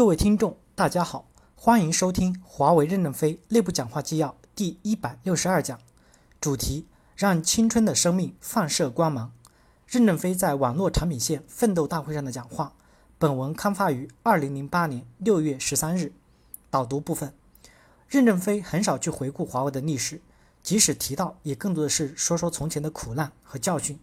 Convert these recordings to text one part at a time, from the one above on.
各位听众，大家好，欢迎收听华为任正非内部讲话纪要第一百六十二讲，主题：让青春的生命放射光芒。任正非在网络产品线奋斗大会上的讲话。本文刊发于二零零八年六月十三日。导读部分：任正非很少去回顾华为的历史，即使提到，也更多的是说说从前的苦难和教训。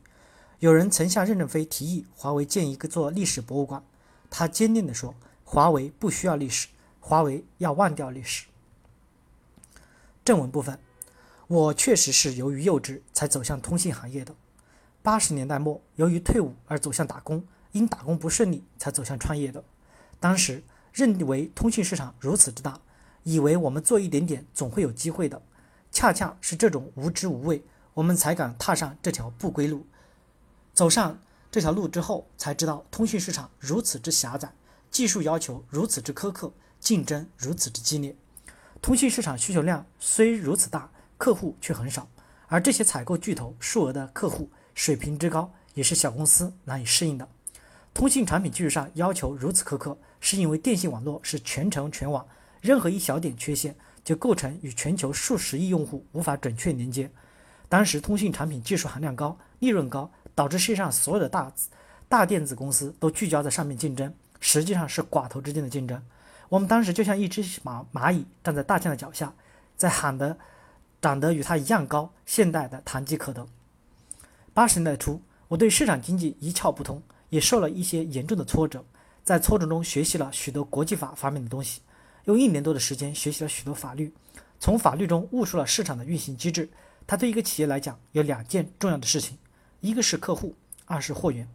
有人曾向任正非提议，华为建一个做历史博物馆，他坚定地说。华为不需要历史，华为要忘掉历史。正文部分，我确实是由于幼稚才走向通信行业的。八十年代末，由于退伍而走向打工，因打工不顺利才走向创业的。当时认为通信市场如此之大，以为我们做一点点总会有机会的。恰恰是这种无知无畏，我们才敢踏上这条不归路。走上这条路之后，才知道通讯市场如此之狭窄。技术要求如此之苛刻，竞争如此之激烈，通信市场需求量虽如此大，客户却很少，而这些采购巨头数额的客户水平之高，也是小公司难以适应的。通信产品技术上要求如此苛刻，是因为电信网络是全程全网，任何一小点缺陷就构成与全球数十亿用户无法准确连接。当时通信产品技术含量高，利润高，导致世界上所有的大大电子公司都聚焦在上面竞争。实际上是寡头之间的竞争。我们当时就像一只蚂蚂蚁站在大象的脚下，在喊的长得与它一样高，现代的堂吉诃德。八十年代初，我对市场经济一窍不通，也受了一些严重的挫折。在挫折中学习了许多国际法方面的东西，用一年多的时间学习了许多法律，从法律中悟出了市场的运行机制。它对一个企业来讲有两件重要的事情：一个是客户，二是货源。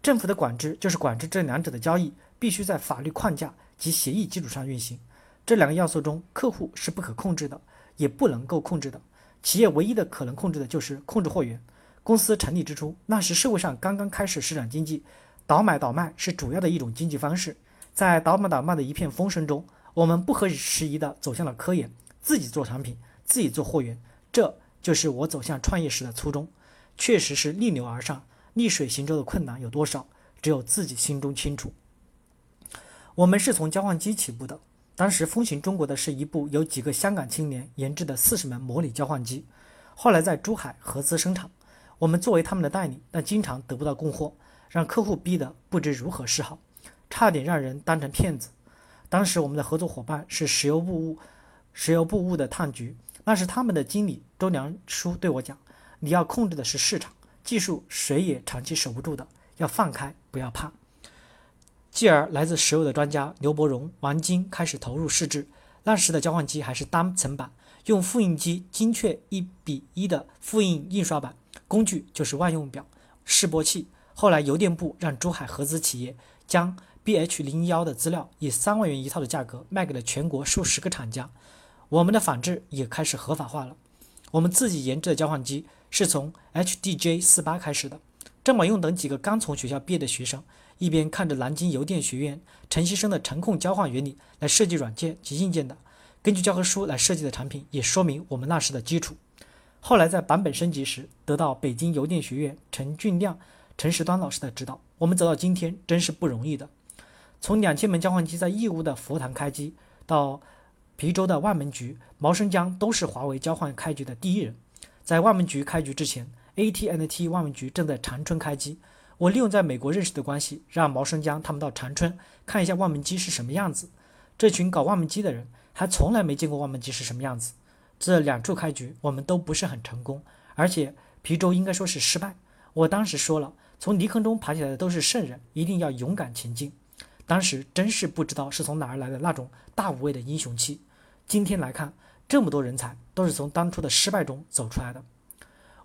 政府的管制就是管制这两者的交易。必须在法律框架及协议基础上运行。这两个要素中，客户是不可控制的，也不能够控制的。企业唯一的可能控制的就是控制货源。公司成立之初，那时社会上刚刚开始市场经济，倒买倒卖是主要的一种经济方式。在倒买倒卖的一片风声中，我们不合时宜地走向了科研，自己做产品，自己做货源。这就是我走向创业时的初衷。确实是逆流而上，逆水行舟的困难有多少，只有自己心中清楚。我们是从交换机起步的，当时风行中国的是一部由几个香港青年研制的四十门模拟交换机，后来在珠海合资生产。我们作为他们的代理，但经常得不到供货，让客户逼得不知如何是好，差点让人当成骗子。当时我们的合作伙伴是石油部务，石油部务的碳局，那是他们的经理周良书对我讲：“你要控制的是市场，技术谁也长期守不住的，要放开，不要怕。”继而，来自石油的专家刘伯荣、王晶开始投入试制。那时的交换机还是单层板，用复印机精确一比一的复印印刷版，工具就是万用表、示波器。后来邮电部让珠海合资企业将 BH 零幺的资料以三万元一套的价格卖给了全国数十个厂家，我们的仿制也开始合法化了。我们自己研制的交换机是从 HDJ 四八开始的。郑宝用等几个刚从学校毕业的学生。一边看着南京邮电学院陈锡生的程控交换原理来设计软件及硬件的，根据教科书来设计的产品，也说明我们那时的基础。后来在版本升级时，得到北京邮电学院陈俊亮、陈时端老师的指导，我们走到今天真是不容易的。从两千门交换机在义乌的佛堂开机，到邳州的万门局、毛生江，都是华为交换开局的第一人。在万门局开局之前，AT&T 万门局正在长春开机。我利用在美国认识的关系，让毛生江他们到长春看一下万门机是什么样子。这群搞万门机的人还从来没见过万门机是什么样子。这两处开局我们都不是很成功，而且皮州应该说是失败。我当时说了，从泥坑中爬起来的都是圣人，一定要勇敢前进。当时真是不知道是从哪儿来的那种大无畏的英雄气。今天来看，这么多人才都是从当初的失败中走出来的。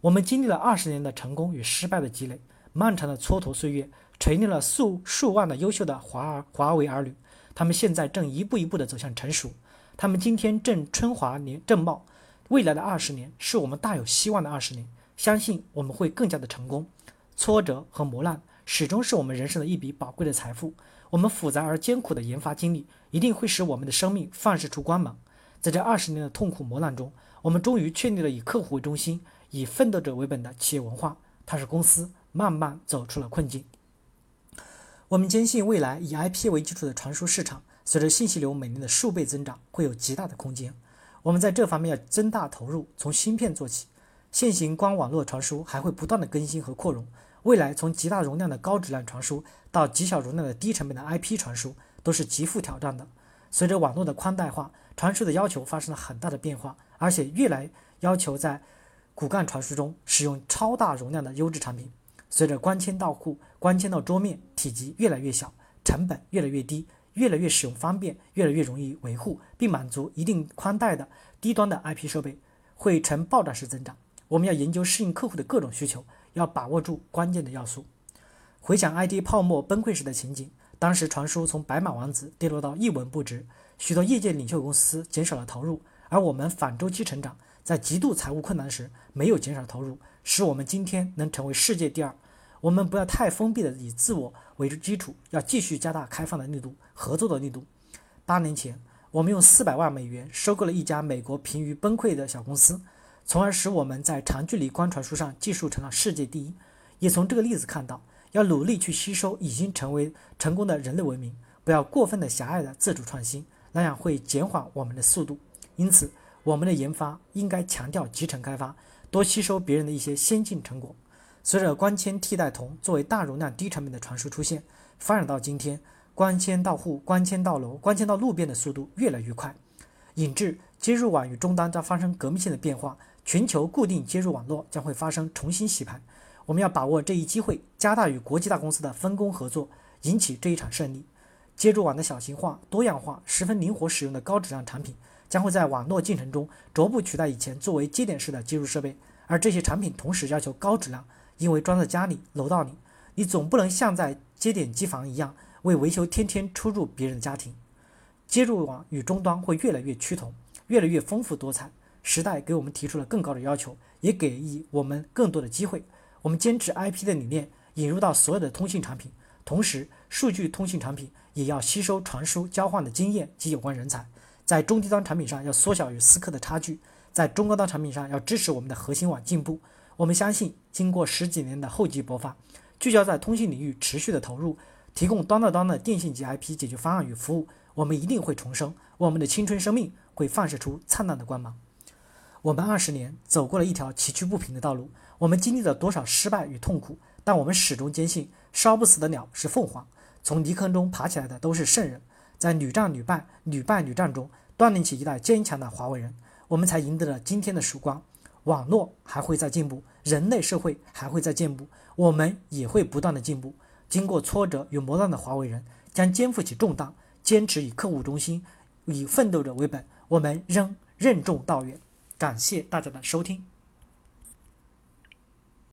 我们经历了二十年的成功与失败的积累。漫长的蹉跎岁月，锤炼了数数万的优秀的华儿华为儿女，他们现在正一步一步地走向成熟，他们今天正春华年正茂，未来的二十年是我们大有希望的二十年，相信我们会更加的成功。挫折和磨难始终是我们人生的一笔宝贵的财富，我们复杂而艰苦的研发经历一定会使我们的生命放射出光芒。在这二十年的痛苦磨难中，我们终于确立了以客户为中心、以奋斗者为本的企业文化，它是公司。慢慢走出了困境。我们坚信，未来以 IP 为基础的传输市场随着信息流每年的数倍增长，会有极大的空间。我们在这方面要增大投入，从芯片做起。现行光网络传输还会不断的更新和扩容，未来从极大容量的高质量传输到极小容量的低成本的 IP 传输，都是极富挑战的。随着网络的宽带化，传输的要求发生了很大的变化，而且越来要求在骨干传输中使用超大容量的优质产品。随着光纤到户、光纤到桌面，体积越来越小，成本越来越低，越来越使用方便，越来越容易维护，并满足一定宽带的低端的 IP 设备，会呈爆炸式增长。我们要研究适应客户的各种需求，要把握住关键的要素。回想 IT 泡沫崩溃时的情景，当时传输从白马王子跌落到一文不值，许多业界领袖公司减少了投入，而我们反周期成长，在极度财务困难时没有减少投入，使我们今天能成为世界第二。我们不要太封闭的以自我为基础，要继续加大开放的力度、合作的力度。八年前，我们用四百万美元收购了一家美国濒于崩溃的小公司。从而使我们在长距离光传输上技术成了世界第一，也从这个例子看到，要努力去吸收已经成为成功的人类文明，不要过分的狭隘的自主创新，那样会减缓我们的速度。因此，我们的研发应该强调集成开发，多吸收别人的一些先进成果。随着光纤替代铜作为大容量低成本的传输出现，发展到今天，光纤到户、光纤到楼、光纤到路边的速度越来越快，引致接入网与终端将发生革命性的变化。全球固定接入网络将会发生重新洗牌，我们要把握这一机会，加大与国际大公司的分工合作，引起这一场胜利。接入网的小型化、多样化、十分灵活使用的高质量产品，将会在网络进程中逐步取代以前作为接点式的接入设备。而这些产品同时要求高质量，因为装在家里、楼道里，你总不能像在接点机房一样为维修天天出入别人的家庭。接入网与终端会越来越趋同，越来越丰富多彩。时代给我们提出了更高的要求，也给予我们更多的机会。我们坚持 IP 的理念，引入到所有的通信产品，同时数据通信产品也要吸收传输交换的经验及有关人才。在中低端产品上要缩小与思科的差距，在中高端产品上要支持我们的核心网进步。我们相信，经过十几年的厚积薄发，聚焦在通信领域持续的投入，提供端到端的电信及 IP 解决方案与服务，我们一定会重生，我们的青春生命会放射出灿烂的光芒。我们二十年走过了一条崎岖不平的道路，我们经历了多少失败与痛苦，但我们始终坚信，烧不死的鸟是凤凰，从泥坑中爬起来的都是圣人。在屡战屡败、屡败屡战中，锻炼起一代坚强的华为人，我们才赢得了今天的曙光。网络还会在进步，人类社会还会在进步，我们也会不断的进步。经过挫折与磨难的华为人，将肩负起重担，坚持以客户中心、以奋斗者为本，我们仍任重道远。感谢大家的收听。